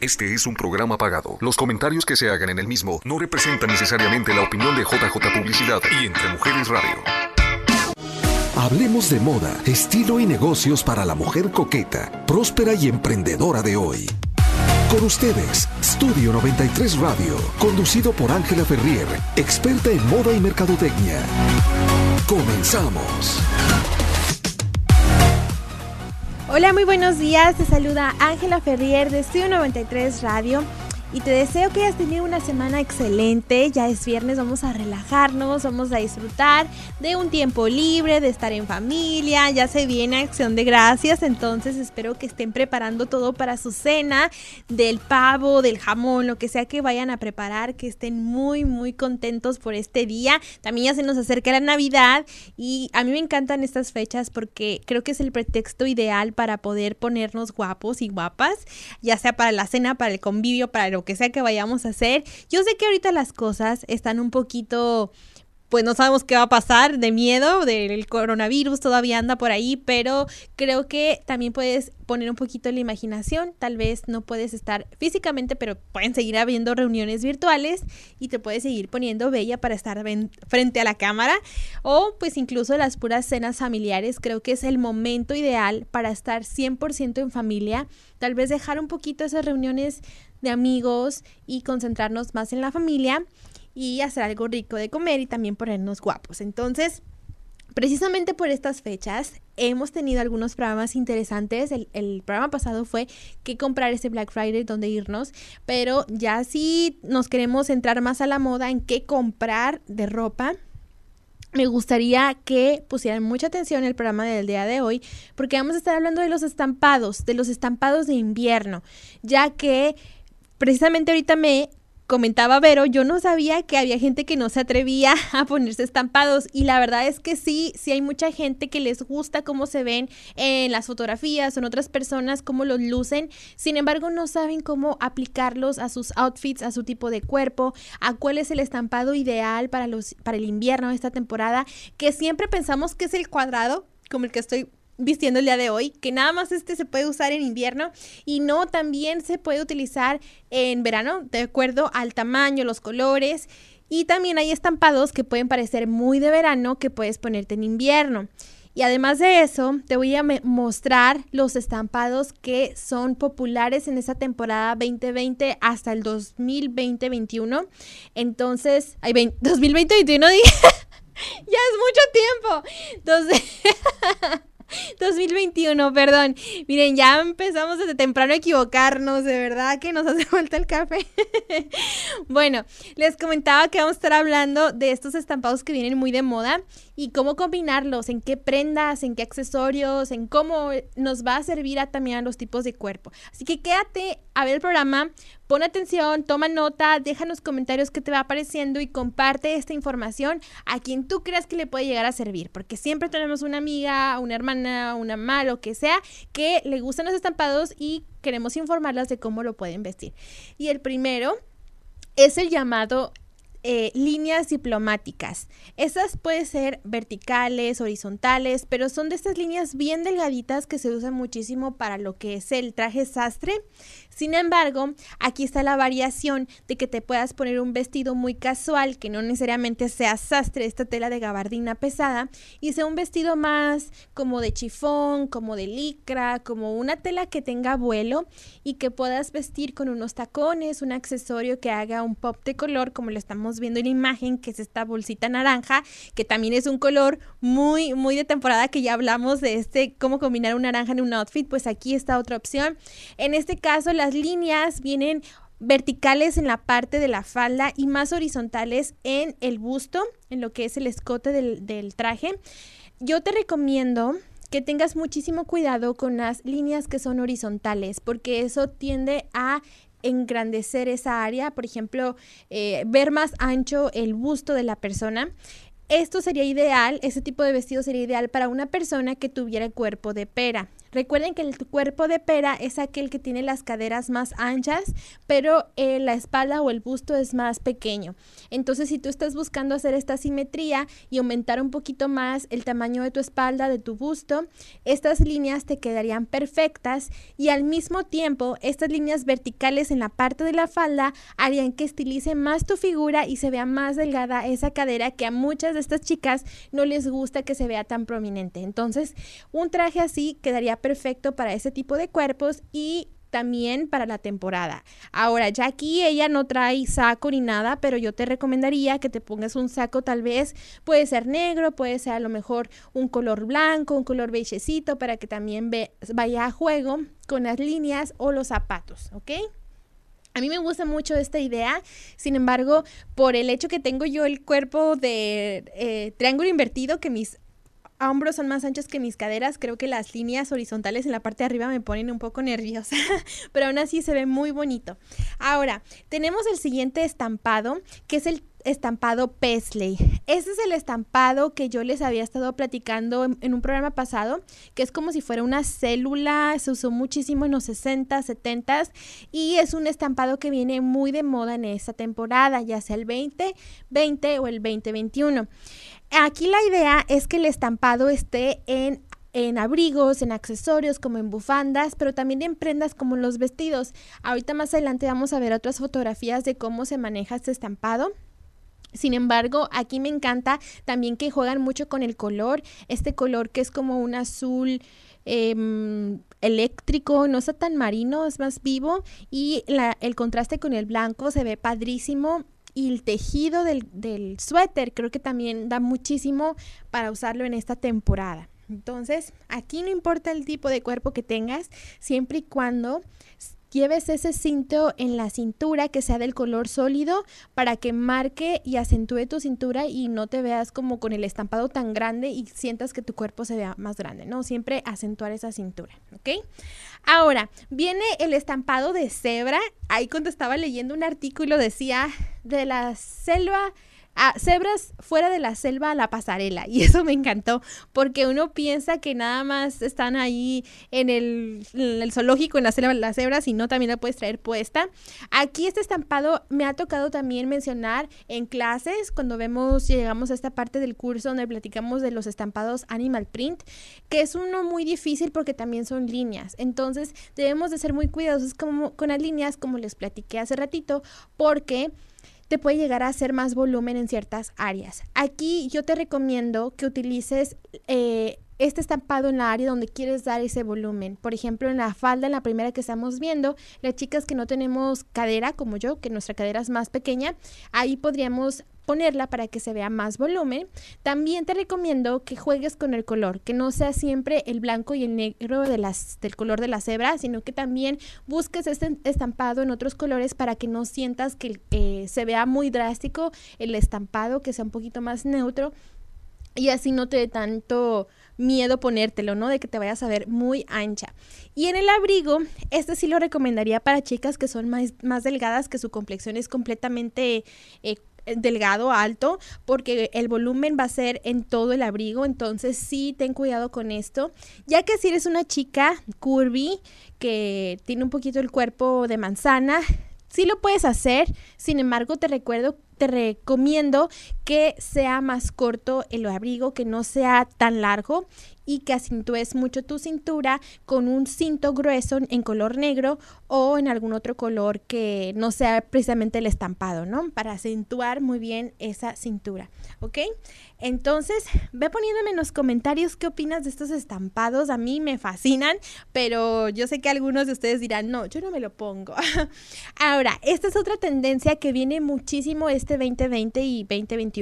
Este es un programa pagado. Los comentarios que se hagan en el mismo no representan necesariamente la opinión de JJ Publicidad y Entre Mujeres Radio. Hablemos de moda, estilo y negocios para la mujer coqueta, próspera y emprendedora de hoy. Con ustedes, Studio 93 Radio, conducido por Ángela Ferrier, experta en moda y mercadotecnia. Comenzamos. Hola, muy buenos días. Te saluda Ángela Ferrier de Studio 93 Radio y te deseo que hayas tenido una semana excelente. Ya es viernes, vamos a relajarnos, vamos a disfrutar de un tiempo libre, de estar en familia. Ya se viene acción de gracias, entonces espero que estén preparando todo para su cena, del pavo, del jamón, lo que sea que vayan a preparar, que estén muy, muy contentos por este día. También ya se nos acerca la Navidad y a mí me encantan estas fechas porque creo que es el pretexto ideal para poder ponernos guapos y guapas, ya sea para la cena, para el convivio, para el que sea que vayamos a hacer. Yo sé que ahorita las cosas están un poquito pues no sabemos qué va a pasar de miedo del coronavirus, todavía anda por ahí, pero creo que también puedes poner un poquito la imaginación, tal vez no puedes estar físicamente, pero pueden seguir habiendo reuniones virtuales y te puedes seguir poniendo bella para estar frente a la cámara. O pues incluso las puras cenas familiares, creo que es el momento ideal para estar 100% en familia, tal vez dejar un poquito esas reuniones de amigos y concentrarnos más en la familia y hacer algo rico de comer y también ponernos guapos. Entonces, Precisamente por estas fechas hemos tenido algunos programas interesantes. El, programa pasado fue qué comprar ese Black Friday, dónde irnos, pero ya si nos queremos entrar más a la moda en qué comprar de ropa, me gustaría que pusieran mucha atención el programa del día de hoy, porque vamos a estar hablando de los estampados, de los estampados de invierno, ya que precisamente ahorita me comentaba Vero, yo no sabía que había gente que no se atrevía a ponerse estampados y la verdad es que sí, sí hay mucha gente que les gusta cómo se ven en las fotografías o en otras personas, cómo los lucen, sin embargo no saben cómo aplicarlos a sus outfits, a su tipo de cuerpo, a cuál es el estampado ideal para, los, para el invierno de esta temporada, que siempre pensamos que es el cuadrado, como el que estoy vistiendo el día de hoy, que nada más este se puede usar en invierno y no también se puede utilizar en verano, de acuerdo al tamaño, los colores. Y también hay estampados que pueden parecer muy de verano que puedes ponerte en invierno. Y además de eso, te voy a mostrar los estampados que son populares en esa temporada 2020 hasta el 2020-21. Entonces, hay 2020-21 ya es mucho tiempo. Entonces, 2021, perdón. Miren, ya empezamos desde temprano a equivocarnos, de verdad que nos hace falta el café. bueno, les comentaba que vamos a estar hablando de estos estampados que vienen muy de moda y cómo combinarlos, en qué prendas, en qué accesorios, en cómo nos va a servir a también a los tipos de cuerpo. Así que quédate a ver el programa, pon atención, toma nota, déjanos comentarios qué te va apareciendo y comparte esta información a quien tú creas que le puede llegar a servir, porque siempre tenemos una amiga, una hermana, una mamá, lo que sea, que le gustan los estampados y queremos informarlas de cómo lo pueden vestir. Y el primero es el llamado eh, líneas diplomáticas. Esas pueden ser verticales, horizontales, pero son de estas líneas bien delgaditas que se usan muchísimo para lo que es el traje sastre. Sin embargo, aquí está la variación de que te puedas poner un vestido muy casual, que no necesariamente sea sastre, esta tela de gabardina pesada, y sea un vestido más como de chifón, como de licra, como una tela que tenga vuelo y que puedas vestir con unos tacones, un accesorio que haga un pop de color, como lo estamos viendo en la imagen, que es esta bolsita naranja, que también es un color muy, muy de temporada, que ya hablamos de este, cómo combinar un naranja en un outfit, pues aquí está otra opción. En este caso, las líneas vienen verticales en la parte de la falda y más horizontales en el busto, en lo que es el escote del, traje. Yo te recomiendo que tengas muchísimo cuidado con las líneas que son horizontales, porque eso tiende a engrandecer esa área, por ejemplo, eh, ver más ancho el busto de la persona. Esto sería ideal, ese tipo de vestido sería ideal para una persona que tuviera cuerpo de pera. Recuerden que el cuerpo de pera es aquel que tiene las caderas más anchas, pero eh, la espalda o el busto es más pequeño. Entonces, si tú estás buscando hacer esta simetría y aumentar un poquito más el tamaño de tu espalda, de tu busto, estas líneas te quedarían perfectas y al mismo tiempo estas líneas verticales en la parte de la falda harían que estilice más tu figura y se vea más delgada esa cadera que a muchas de estas chicas no les gusta que se vea tan prominente. Entonces, un traje así quedaría perfecto para ese tipo de cuerpos y también para la temporada. Ahora, ya aquí ella no trae saco ni nada, pero yo te recomendaría que te pongas un saco tal vez, puede ser negro, puede ser a lo mejor un color blanco, un color beigecito, para que también vaya a juego con las líneas o los zapatos, ¿ok? A mí me gusta mucho esta idea, sin embargo, por el hecho que tengo yo el cuerpo de eh, triángulo invertido, que mis hombros son más anchos que mis caderas, creo que las líneas horizontales en la parte de arriba me ponen un poco nerviosa, pero aún así se ve muy bonito. Ahora, tenemos el siguiente estampado, que es el estampado Pesley. Este es el estampado que yo les había estado platicando en, un programa pasado, que es como si fuera una célula, se usó muchísimo en los 60, 70 y es un estampado que viene muy de moda en esta temporada, ya sea el 2020 o el 2021. Aquí la idea es que el estampado esté en en abrigos, en accesorios como en bufandas, pero también en prendas como los vestidos. Ahorita más adelante vamos a ver otras fotografías de cómo se maneja este estampado. Sin embargo, aquí me encanta también que juegan mucho con el color, este color que es como un azul em, eléctrico, no está tan marino, es más vivo y el contraste con el blanco se ve padrísimo y el tejido del, del suéter creo que también da muchísimo para usarlo en esta temporada. Entonces, aquí no importa el tipo de cuerpo que tengas, siempre y cuando lleves ese cinto en la cintura que sea del color sólido para que marque y acentúe tu cintura y no te veas como con el estampado tan grande y sientas que tu cuerpo se vea más grande, ¿no? Siempre acentuar esa cintura, ¿ok? Ahora, viene el estampado de cebra. Ahí cuando estaba leyendo un artículo decía de la selva a cebras fuera de la selva a la pasarela. Y eso me encantó, porque uno piensa que nada más están ahí en el, zoológico, en la selva, las cebras, y no también la puedes traer puesta. Aquí este estampado me ha tocado también mencionar en clases, cuando vemos, llegamos a esta parte del curso donde platicamos de los estampados Animal Print, que es uno muy difícil porque también son líneas. Entonces debemos de ser muy cuidadosos con las líneas, como les platiqué hace ratito, porque te puede llegar a hacer más volumen en ciertas áreas. Aquí yo te recomiendo que utilices eh, este estampado en la área donde quieres dar ese volumen. Por ejemplo, en la falda, en la primera que estamos viendo, las chicas que no tenemos cadera, como yo, que nuestra cadera es más pequeña, ahí podríamos ponerla para que se vea más volumen. También te recomiendo que juegues con el color, que no sea siempre el blanco y el negro del color de la cebra, sino que también busques este estampado en otros colores para que no sientas que se vea muy drástico el estampado, que sea un poquito más neutro y así no te dé tanto miedo ponértelo, ¿no? De que te vayas a ver muy ancha. Y en el abrigo, este sí lo recomendaría para chicas que son más, más delgadas, que su complexión es completamente eh, delgado, alto, porque el volumen va a ser en todo el abrigo, entonces sí ten cuidado con esto, ya que si eres una chica curvy que tiene un poquito el cuerpo de manzana, sí lo puedes hacer, sin embargo te recuerdo te recomiendo que sea más corto el abrigo, que no sea tan largo y que acentúes mucho tu cintura con un cinto grueso en color negro o en algún otro color que no sea precisamente el estampado, ¿no? Para acentuar muy bien esa cintura, ¿ok? Entonces, ve poniéndome en los comentarios qué opinas de estos estampados. A mí me fascinan, pero yo sé que algunos de ustedes dirán, no, yo no me lo pongo. Ahora, esta es otra tendencia que viene muchísimo este 2020 y 2021,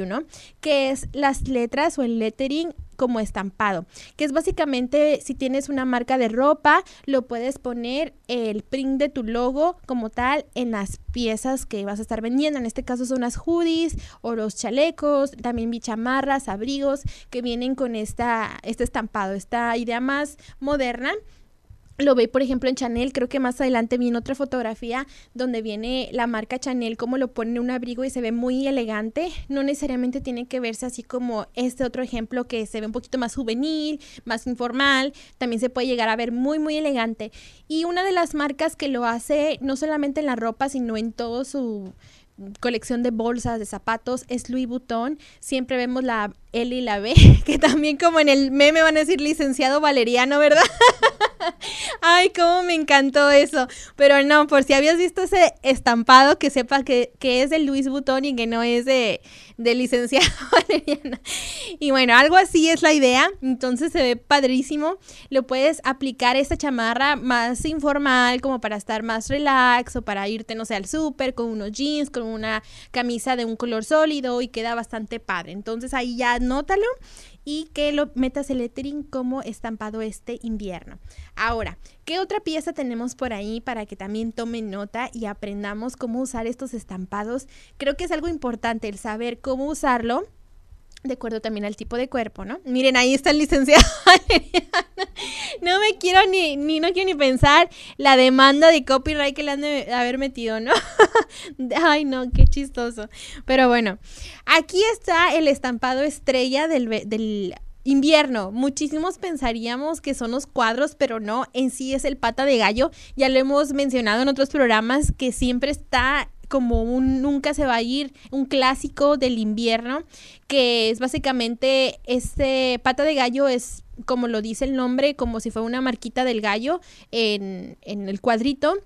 que es las letras o el lettering como estampado, que es básicamente si tienes una marca de ropa, lo puedes poner el print de tu logo como tal en las piezas que vas a estar vendiendo. En este caso son las hoodies o los chalecos, también bichamarras, abrigos que vienen con esta, este estampado, esta idea más moderna lo ve, por ejemplo, en Chanel. Creo que más adelante viene otra fotografía donde viene la marca Chanel, como lo pone en un abrigo y se ve muy elegante. No necesariamente tiene que verse así como este otro ejemplo que se ve un poquito más juvenil, más informal. También se puede llegar a ver muy, muy elegante. Y una de las marcas que lo hace, no solamente en la ropa, sino en todo su colección de bolsas, de zapatos, es Louis Vuitton. Siempre vemos la L y la B, que también como en el meme van a decir licenciado Valeriano, ¿verdad? Ay, cómo me encantó eso. Pero no, por si habías visto ese estampado, que sepa que, es de Louis Vuitton y que no es de, de licenciado Valeriano. Y bueno, algo así es la idea. Entonces se ve padrísimo. Lo puedes aplicar esta chamarra más informal, como para estar más relax o para irte, no sé, al súper con unos jeans, con una camisa de un color sólido y queda bastante padre. Entonces ahí ya anótalo y que lo metas el lettering como estampado este invierno. Ahora, ¿qué otra pieza tenemos por ahí para que también tomen nota y aprendamos cómo usar estos estampados? Creo que es algo importante el saber cómo usarlo de acuerdo también al tipo de cuerpo, ¿no? Miren, ahí está el licenciado. no me quiero ni, ni, no quiero ni pensar la demanda de copyright que le han de haber metido, ¿no? Ay, no, qué chistoso. Pero bueno, aquí está el estampado estrella del, del invierno. Muchísimos pensaríamos que son los cuadros, pero no, en sí es el pata de gallo. Ya lo hemos mencionado en otros programas que siempre está como un nunca se va a ir, un clásico del invierno, que es básicamente este pata de gallo es como lo dice el nombre, como si fuera una marquita del gallo en, en el cuadrito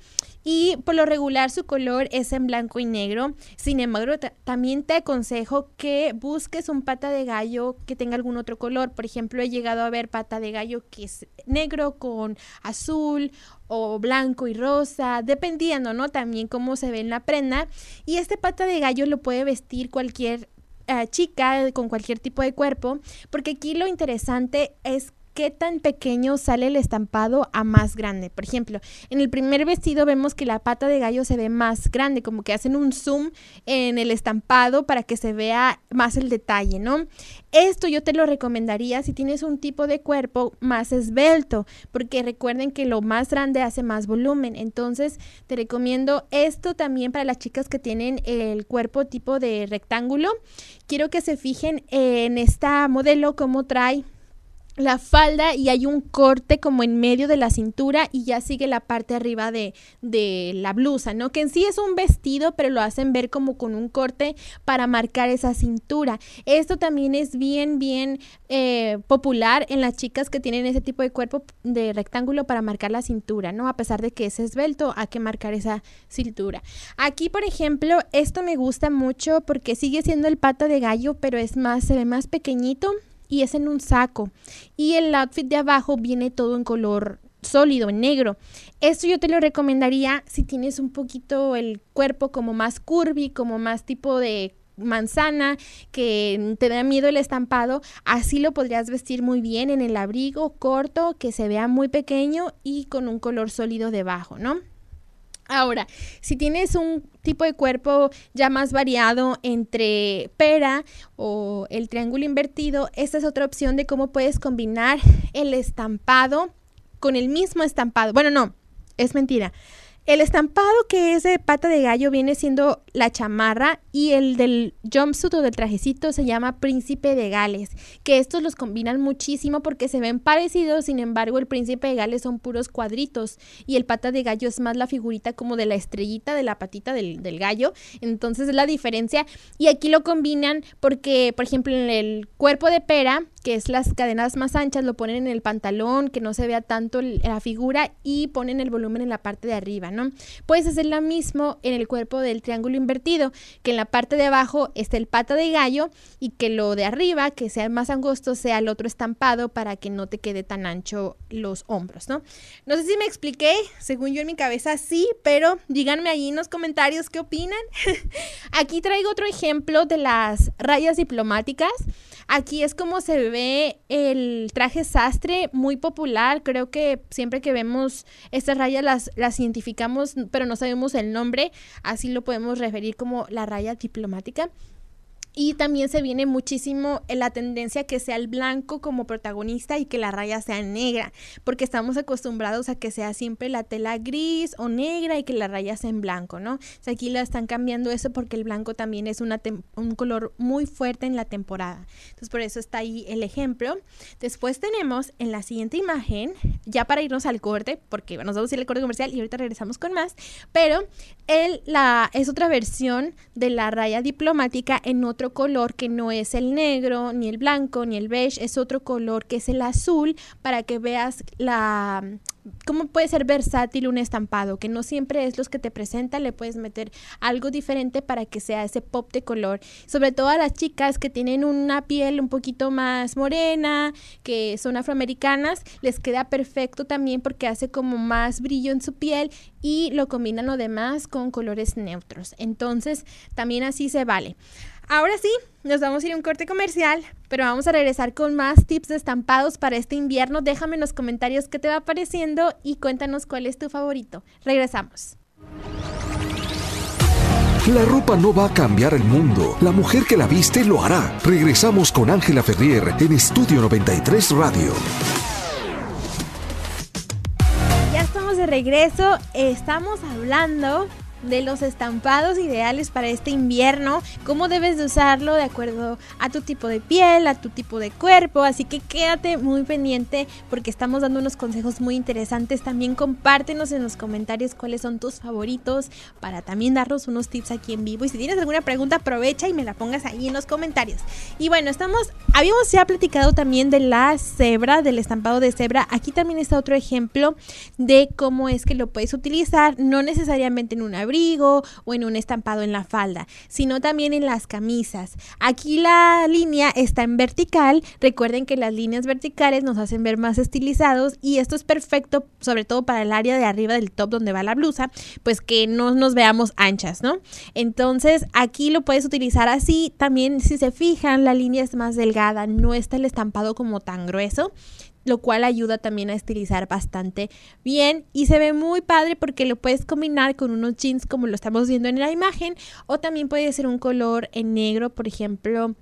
y por lo regular su color es en blanco y negro. Sin embargo, también te aconsejo que busques un pata de gallo que tenga algún otro color. Por ejemplo, he llegado a ver pata de gallo que es negro con azul o blanco y rosa, dependiendo, ¿no? También cómo se ve en la prenda. Y este pata de gallo lo puede vestir cualquier eh, chica con cualquier tipo de cuerpo, porque aquí lo interesante es qué tan pequeño sale el estampado a más grande. Por ejemplo, en el primer vestido vemos que la pata de gallo se ve más grande, como que hacen un zoom en el estampado para que se vea más el detalle, ¿no? Esto yo te lo recomendaría si tienes un tipo de cuerpo más esbelto, porque recuerden que lo más grande hace más volumen. Entonces, te recomiendo esto también para las chicas que tienen el cuerpo tipo de rectángulo. Quiero que se fijen en esta modelo cómo trae la falda y hay un corte como en medio de la cintura y ya sigue la parte arriba de, de, la blusa, ¿no? Que en sí es un vestido, pero lo hacen ver como con un corte para marcar esa cintura. Esto también es bien, bien eh, popular en las chicas que tienen ese tipo de cuerpo de rectángulo para marcar la cintura, ¿no? A pesar de que es esbelto, hay que marcar esa cintura. Aquí, por ejemplo, esto me gusta mucho porque sigue siendo el pata de gallo, pero es más, se ve más pequeñito y es en un saco. Y el outfit de abajo viene todo en color sólido, en negro. Esto yo te lo recomendaría si tienes un poquito el cuerpo como más curvy, como más tipo de manzana, que te da miedo el estampado, así lo podrías vestir muy bien en el abrigo corto, que se vea muy pequeño y con un color sólido debajo, ¿no? Ahora, si tienes un tipo de cuerpo ya más variado entre pera o el triángulo invertido, esta es otra opción de cómo puedes combinar el estampado con el mismo estampado. Bueno, no, es mentira. El estampado que es de pata de gallo viene siendo la chamarra y el del jumpsuit o del trajecito se llama príncipe de Gales, que estos los combinan muchísimo porque se ven parecidos, sin embargo el príncipe de Gales son puros cuadritos y el pata de gallo es más la figurita como de la estrellita de la patita del, del gallo, entonces es la diferencia. Y aquí lo combinan porque por ejemplo en el cuerpo de pera que es las cadenas más anchas, lo ponen en el pantalón, que no se vea tanto la figura y ponen el volumen en la parte de arriba, ¿no? Puedes hacer lo mismo en el cuerpo del triángulo invertido, que en la parte de abajo esté el pata de gallo y que lo de arriba, que sea más angosto, sea el otro estampado para que no te quede tan ancho los hombros, ¿no? No sé si me expliqué, según yo en mi cabeza sí, pero díganme ahí en los comentarios qué opinan. Aquí traigo otro ejemplo de las rayas diplomáticas. Aquí es como se ve el traje sastre, muy popular. Creo que siempre que vemos estas rayas las, las identificamos, pero no sabemos el nombre. Así lo podemos referir como la raya diplomática. Y también se viene muchísimo la tendencia que sea el blanco como protagonista y que la raya sea negra, porque estamos acostumbrados a que sea siempre la tela gris o negra y que la raya sea en blanco, ¿no? O sea, aquí la están cambiando eso porque el blanco también es un color muy fuerte en la temporada. Entonces, por eso está ahí el ejemplo. Después tenemos en la siguiente imagen, ya para irnos al corte, porque nos vamos a ir al corte comercial y ahorita regresamos con más, pero el, la, es otra versión de la raya diplomática en otro color que no es el negro, ni el blanco, ni el beige, es otro color que es el azul para que veas la cómo puede ser versátil un estampado, que no siempre es los que te presenta, le puedes meter algo diferente para que sea ese pop de color. Sobre todo a las chicas que tienen una piel un poquito más morena, que son afroamericanas, les queda perfecto también porque hace como más brillo en su piel y lo combinan lo demás con colores neutros. Entonces, también así se vale. Ahora sí, nos vamos a ir a un corte comercial, pero vamos a regresar con más tips de estampados para este invierno. Déjame en los comentarios qué te va pareciendo y cuéntanos cuál es tu favorito. Regresamos. La ropa no va a cambiar el mundo. La mujer que la viste lo hará. Regresamos con Ángela Ferrier en Estudio 93 Radio. Ya estamos de regreso. Estamos hablando de los estampados ideales para este invierno, cómo debes de usarlo de acuerdo a tu tipo de piel, a tu tipo de cuerpo, así que quédate muy pendiente porque estamos dando unos consejos muy interesantes, también compártenos en los comentarios cuáles son tus favoritos para también darnos unos tips aquí en vivo. Y si tienes alguna pregunta aprovecha y me la pongas ahí en los comentarios. Y bueno, estamos, habíamos ya platicado también de la cebra, del estampado de cebra, aquí también está otro ejemplo de cómo es que lo puedes utilizar, no necesariamente en una o en un estampado en la falda, sino también en las camisas. Aquí la línea está en vertical. Recuerden que las líneas verticales nos hacen ver más estilizados y esto es perfecto sobre todo para el área de arriba del top donde va la blusa, pues que no nos veamos anchas, ¿no? Entonces aquí lo puedes utilizar así. También si se fijan la línea es más delgada, no está el estampado como tan grueso lo cual ayuda también a estilizar bastante bien y se ve muy padre porque lo puedes combinar con unos jeans como lo estamos viendo en la imagen o también puede ser un color en negro, por ejemplo.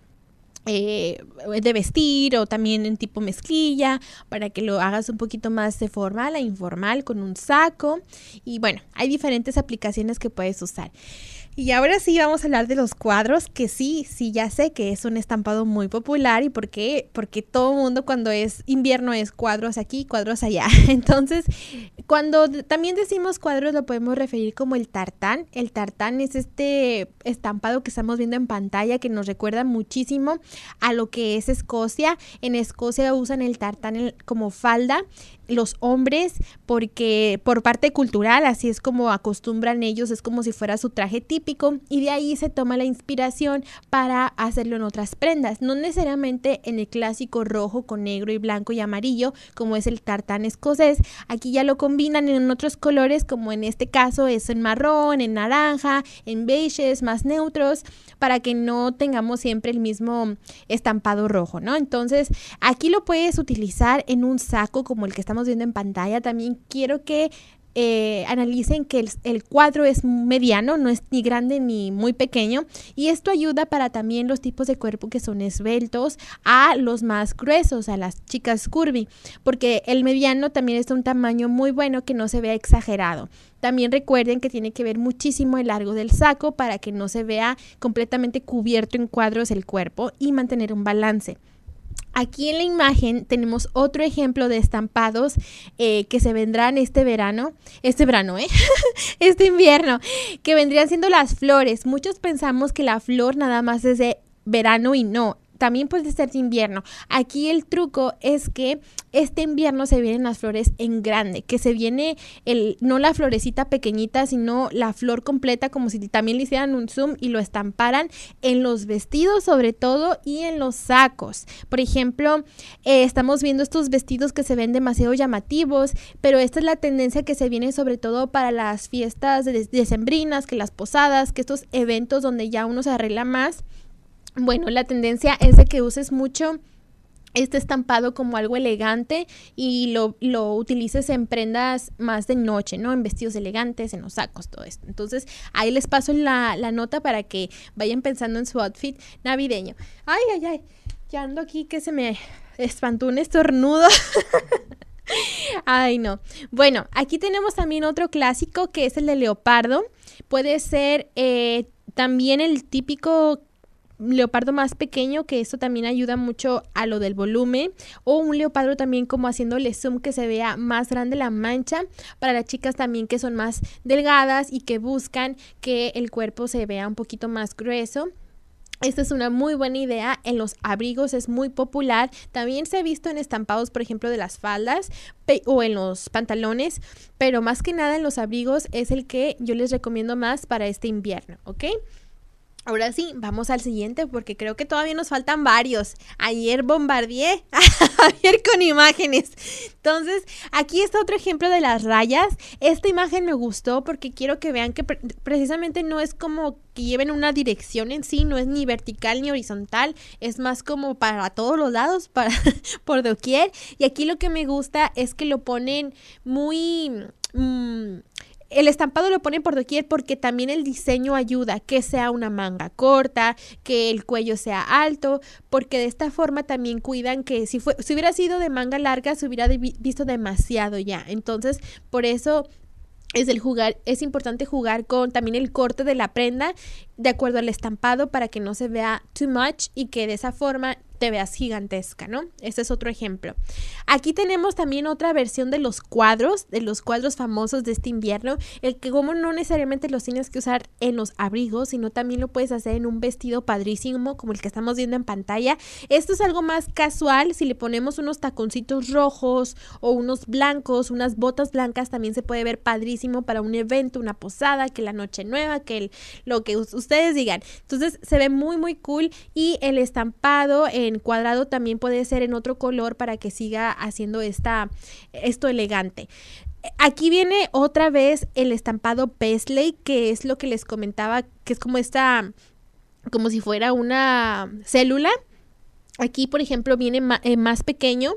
Eh, de vestir o también en tipo mezclilla para que lo hagas un poquito más de formal a informal con un saco y bueno hay diferentes aplicaciones que puedes usar y ahora sí vamos a hablar de los cuadros, que sí, sí, ya sé que es un estampado muy popular. ¿Y por qué? Porque todo mundo cuando es invierno es cuadros aquí, cuadros allá. Entonces, cuando también decimos cuadros lo podemos referir como el tartán. El tartán es este estampado que estamos viendo en pantalla que nos recuerda muchísimo a lo que es Escocia. En Escocia usan el tartán como falda los hombres porque por parte cultural, así es como acostumbran ellos, es como si fuera su traje típico y de ahí se toma la inspiración para hacerlo en otras prendas, no necesariamente en el clásico rojo con negro y blanco y amarillo como es el tartán escocés, aquí ya lo combinan en otros colores como en este caso es en marrón, en naranja, en beiges más neutros para que no tengamos siempre el mismo estampado rojo, ¿no? Entonces aquí lo puedes utilizar en un saco como el que estamos viendo en pantalla, también quiero que eh, analicen que el, cuadro es mediano, no es ni grande ni muy pequeño y esto ayuda para también los tipos de cuerpo que son esbeltos a los más gruesos, a las chicas curvy, porque el mediano también es un tamaño muy bueno que no se vea exagerado. También recuerden que tiene que ver muchísimo el largo del saco para que no se vea completamente cubierto en cuadros el cuerpo y mantener un balance. Aquí en la imagen tenemos otro ejemplo de estampados eh, que se vendrán este verano, este verano, ¿eh? este invierno, que vendrían siendo las flores. Muchos pensamos que la flor nada más es de verano y no también puede ser de invierno. Aquí el truco es que este invierno se vienen las flores en grande, que se viene el no la florecita pequeñita, sino la flor completa como si también le hicieran un zoom y lo estamparan en los vestidos sobre todo y en los sacos. Por ejemplo, eh, estamos viendo estos vestidos que se ven demasiado llamativos, pero esta es la tendencia que se viene sobre todo para las fiestas decembrinas, que las posadas, que estos eventos donde ya uno se arregla más bueno, la tendencia es de que uses mucho este estampado como algo elegante y lo, lo, utilices en prendas más de noche, ¿no? En vestidos elegantes, en los sacos, todo esto. Entonces, ahí les paso la, la nota para que vayan pensando en su outfit navideño. Ay, ay, ay, ya ando aquí que se me espantó un estornudo. Ay, no. Bueno, aquí tenemos también otro clásico que es el de leopardo. Puede ser eh, también el típico leopardo más pequeño, que eso también ayuda mucho a lo del volumen, o un leopardo también como haciéndole zoom que se vea más grande la mancha, para las chicas también que son más delgadas y que buscan que el cuerpo se vea un poquito más grueso. Esta es una muy buena idea. En los abrigos es muy popular. También se ha visto en estampados, por ejemplo, de las faldas o en los pantalones. Pero más que nada en los abrigos es el que yo les recomiendo más para este invierno, ¿ok? Ahora sí, vamos al siguiente porque creo que todavía nos faltan varios. Ayer bombardeé ayer con imágenes. Entonces, aquí está otro ejemplo de las rayas. Esta imagen me gustó porque quiero que vean que precisamente no es como que lleven una dirección en sí, no es ni vertical ni horizontal, es más como para todos los lados, para por doquier. Y aquí lo que me gusta es que lo ponen muy... Mm, el estampado lo ponen por doquier porque también el diseño ayuda, que sea una manga corta, que el cuello sea alto, porque de esta forma también cuidan que si, fue, si hubiera sido de manga larga se hubiera visto demasiado ya. Entonces, por eso es el jugar, es importante jugar con también el corte de la prenda de acuerdo al estampado para que no se vea too much y que de esa forma te veas gigantesca, ¿no? Ese es otro ejemplo. Aquí tenemos también otra versión de los cuadros, de los cuadros famosos de este invierno, el que como no necesariamente los tienes que usar en los abrigos, sino también lo puedes hacer en un vestido padrísimo como el que estamos viendo en pantalla. Esto es algo más casual, si le ponemos unos taconcitos rojos o unos blancos, unas botas blancas, también se puede ver padrísimo para un evento, una posada, que la noche nueva, que lo que ustedes digan. Entonces se ve muy muy cool y el estampado en cuadrado también puede ser en otro color para que siga haciendo esta, esto elegante. Aquí viene otra vez el estampado Paisley, que es lo que les comentaba, que es como esta, como si fuera una célula Aquí, por ejemplo, viene eh, más pequeño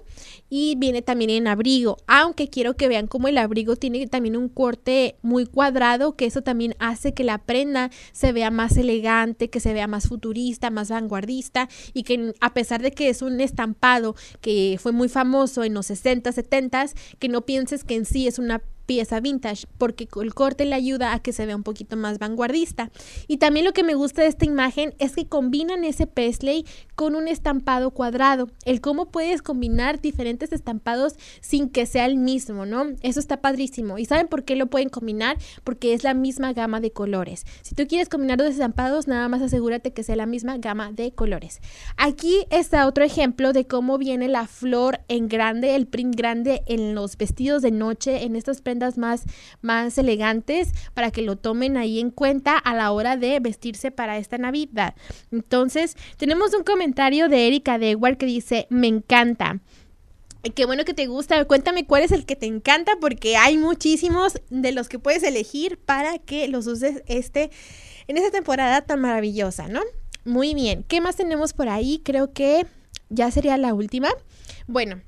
y viene también en abrigo, aunque quiero que vean cómo el abrigo tiene también un corte muy cuadrado, que eso también hace que la prenda se vea más elegante, que se vea más futurista, más vanguardista y que a pesar de que es un estampado que fue muy famoso en los 60, 70, que no pienses que en sí es una pieza vintage porque el corte le ayuda a que se vea un poquito más vanguardista. Y también lo que me gusta de esta imagen es que combinan ese paisley con un estampado cuadrado. El cómo puedes combinar diferentes estampados sin que sea el mismo, ¿no? Eso está padrísimo. ¿Y saben por qué lo pueden combinar? Porque es la misma gama de colores. Si tú quieres combinar dos estampados, nada más asegúrate que sea la misma gama de colores. Aquí está otro ejemplo de cómo viene la flor en grande, el print grande en los vestidos de noche, en estas más, más elegantes para que lo tomen ahí en cuenta a la hora de vestirse para esta Navidad. Entonces, tenemos un comentario de Erika Dewar que dice, me encanta. Qué bueno que te gusta. Cuéntame cuál es el que te encanta porque hay muchísimos de los que puedes elegir para que los uses este en esta temporada tan maravillosa, ¿no? Muy bien. ¿Qué más tenemos por ahí? Creo que ya sería la última. Bueno,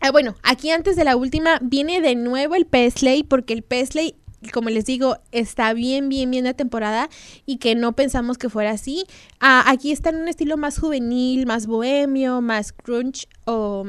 Ah, bueno, aquí antes de la última viene de nuevo el Paisley porque el Paisley como les digo, está bien, bien, bien de temporada y que no pensamos que fuera así. Ah, aquí está en un estilo más juvenil, más bohemio, más crunch o...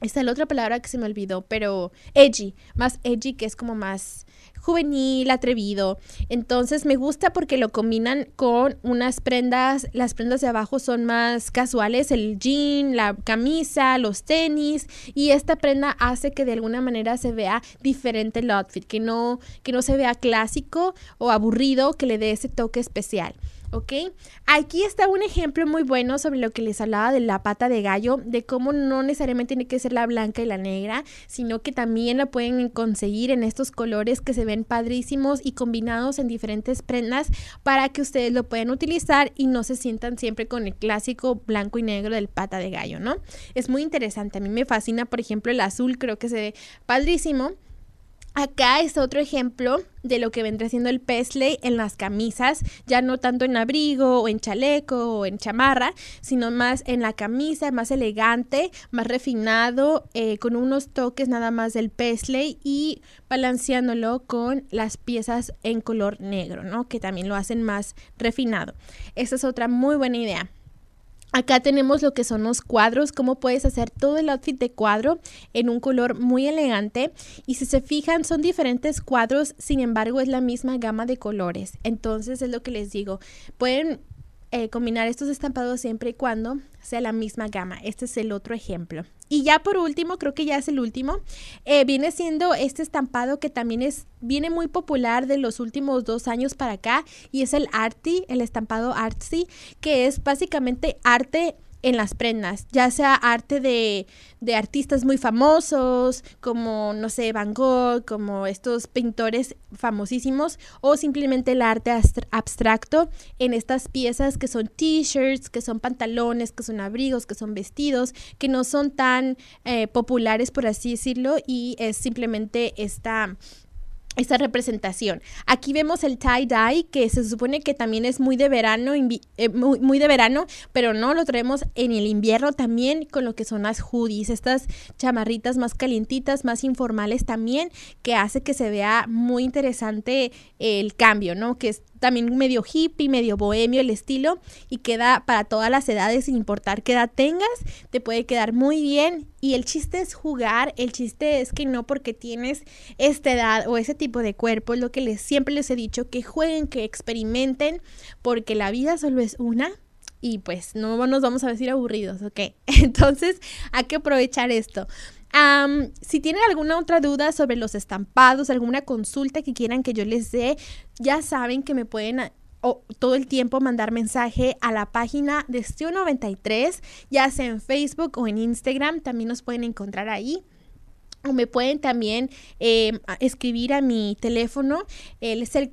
esta es la otra palabra que se me olvidó, pero edgy, más edgy, que es como más juvenil, atrevido. Entonces me gusta porque lo combinan con unas prendas, las prendas de abajo son más casuales, el jean, la camisa, los tenis y esta prenda hace que de alguna manera se vea diferente el outfit, que no que no se vea clásico o aburrido, que le dé ese toque especial. ¿Ok? Aquí está un ejemplo muy bueno sobre lo que les hablaba de la pata de gallo, de cómo no necesariamente tiene que ser la blanca y la negra, sino que también la pueden conseguir en estos colores que se ven padrísimos y combinados en diferentes prendas para que ustedes lo puedan utilizar y no se sientan siempre con el clásico blanco y negro del pata de gallo, ¿no? Es muy interesante, a mí me fascina, por ejemplo, el azul, creo que se ve padrísimo. Acá es otro ejemplo de lo que vendrá siendo el paisley en las camisas, ya no tanto en abrigo o en chaleco o en chamarra, sino más en la camisa, más elegante, más refinado, eh, con unos toques nada más del paisley y balanceándolo con las piezas en color negro, ¿no? Que también lo hacen más refinado. Esa es otra muy buena idea. Acá tenemos lo que son los cuadros, cómo puedes hacer todo el outfit de cuadro en un color muy elegante. Y si se fijan, son diferentes cuadros, sin embargo es la misma gama de colores. Entonces es lo que les digo, pueden eh, combinar estos estampados siempre y cuando sea la misma gama. Este es el otro ejemplo. Y ya por último, creo que ya es el último, eh, viene siendo este estampado que también es, viene muy popular de los últimos dos años para acá y es el Arty, el estampado Artsy, que es básicamente arte en las prendas, ya sea arte de, de, artistas muy famosos, como, no sé, Van Gogh, como estos pintores famosísimos, o simplemente el arte abstracto en estas piezas que son t-shirts, que son pantalones, que son abrigos, que son vestidos, que no son tan eh, populares, por así decirlo, y es simplemente esta esta representación. Aquí vemos el tie-dye, que se supone que también es muy de verano, eh, muy, de verano, pero no lo traemos en el invierno también con lo que son las hoodies, estas chamarritas más calientitas, más informales también, que hace que se vea muy interesante el cambio, ¿no? Que es también medio hippie, medio bohemio el estilo y queda para todas las edades sin importar qué edad tengas, te puede quedar muy bien y el chiste es jugar, el chiste es que no porque tienes esta edad o ese tipo de cuerpo, es lo que les, siempre les he dicho, que jueguen, que experimenten, porque la vida solo es una y pues no nos vamos a decir aburridos, ¿ok? Entonces hay que aprovechar esto si tienen alguna otra duda sobre los estampados, alguna consulta que quieran que yo les dé, ya saben que me pueden todo el tiempo mandar mensaje a la página de Estio 93, ya sea en Facebook o en Instagram, también nos pueden encontrar ahí. O me pueden también em, escribir a mi teléfono, él es el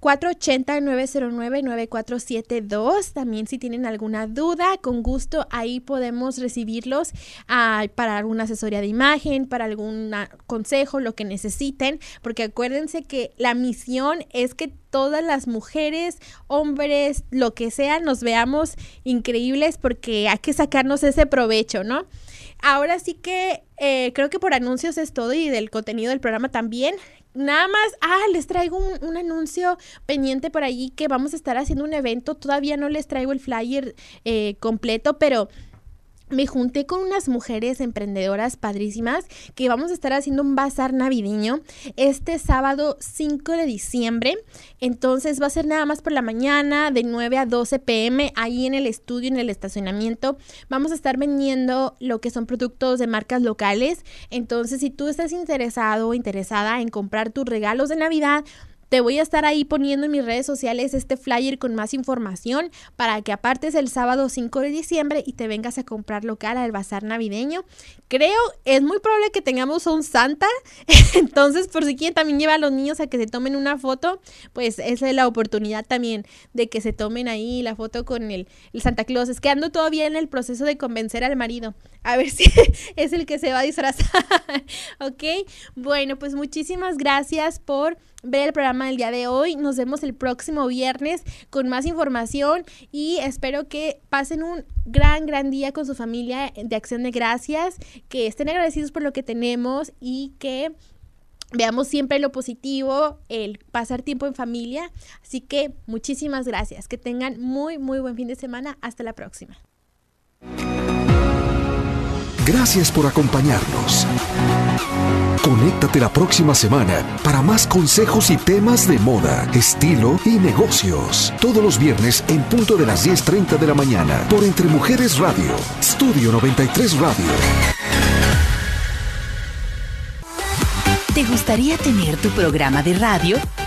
480-909-9472. También si tienen alguna duda, con gusto ahí podemos recibirlos ah, para alguna asesoría de imagen, para algún consejo, lo que necesiten, porque acuérdense que la misión es que todas las mujeres, hombres, lo que sea, nos veamos increíbles porque hay que sacarnos ese provecho, ¿no? Ahora sí que eh, creo que por anuncios es todo y del contenido del programa también nada más, ah, les traigo un, anuncio pendiente por allí que vamos a estar haciendo un evento. Todavía no les traigo el flyer eh, completo, pero me junté con unas mujeres emprendedoras padrísimas que vamos a estar haciendo un bazar navideño este sábado 5 de diciembre. Entonces va a ser nada más por la mañana de 9 a 12 pm ahí en el estudio, en el estacionamiento. Vamos a estar vendiendo lo que son productos de marcas locales. Entonces si tú estás interesado o interesada en comprar tus regalos de Navidad, te voy a estar ahí poniendo en mis redes sociales este flyer con más información para que apartes el sábado 5 de diciembre y te vengas a comprar local al bazar navideño. Creo, es muy probable que tengamos un Santa, entonces por si quieren también llevar a los niños a que se tomen una foto, pues esa es la oportunidad también de que se tomen ahí la foto con el, el Santa Claus. Es que ando todavía en el proceso de convencer al marido, a ver si es el que se va a disfrazar, ¿ok? Bueno, pues muchísimas gracias por ver el programa del día de hoy. Nos vemos el próximo viernes con más información y espero que pasen un gran, gran día con su familia de acción de gracias, que estén agradecidos por lo que tenemos y que veamos siempre lo positivo, el pasar tiempo en familia. Así que muchísimas gracias. Que tengan muy, muy buen fin de semana. Hasta la próxima. Gracias por acompañarnos. Conéctate la próxima semana para más consejos y temas de moda, estilo y negocios. Todos los viernes en punto de las 10.30 de la mañana por Entre Mujeres Radio, Estudio 93 Radio. ¿Te gustaría tener tu programa de radio?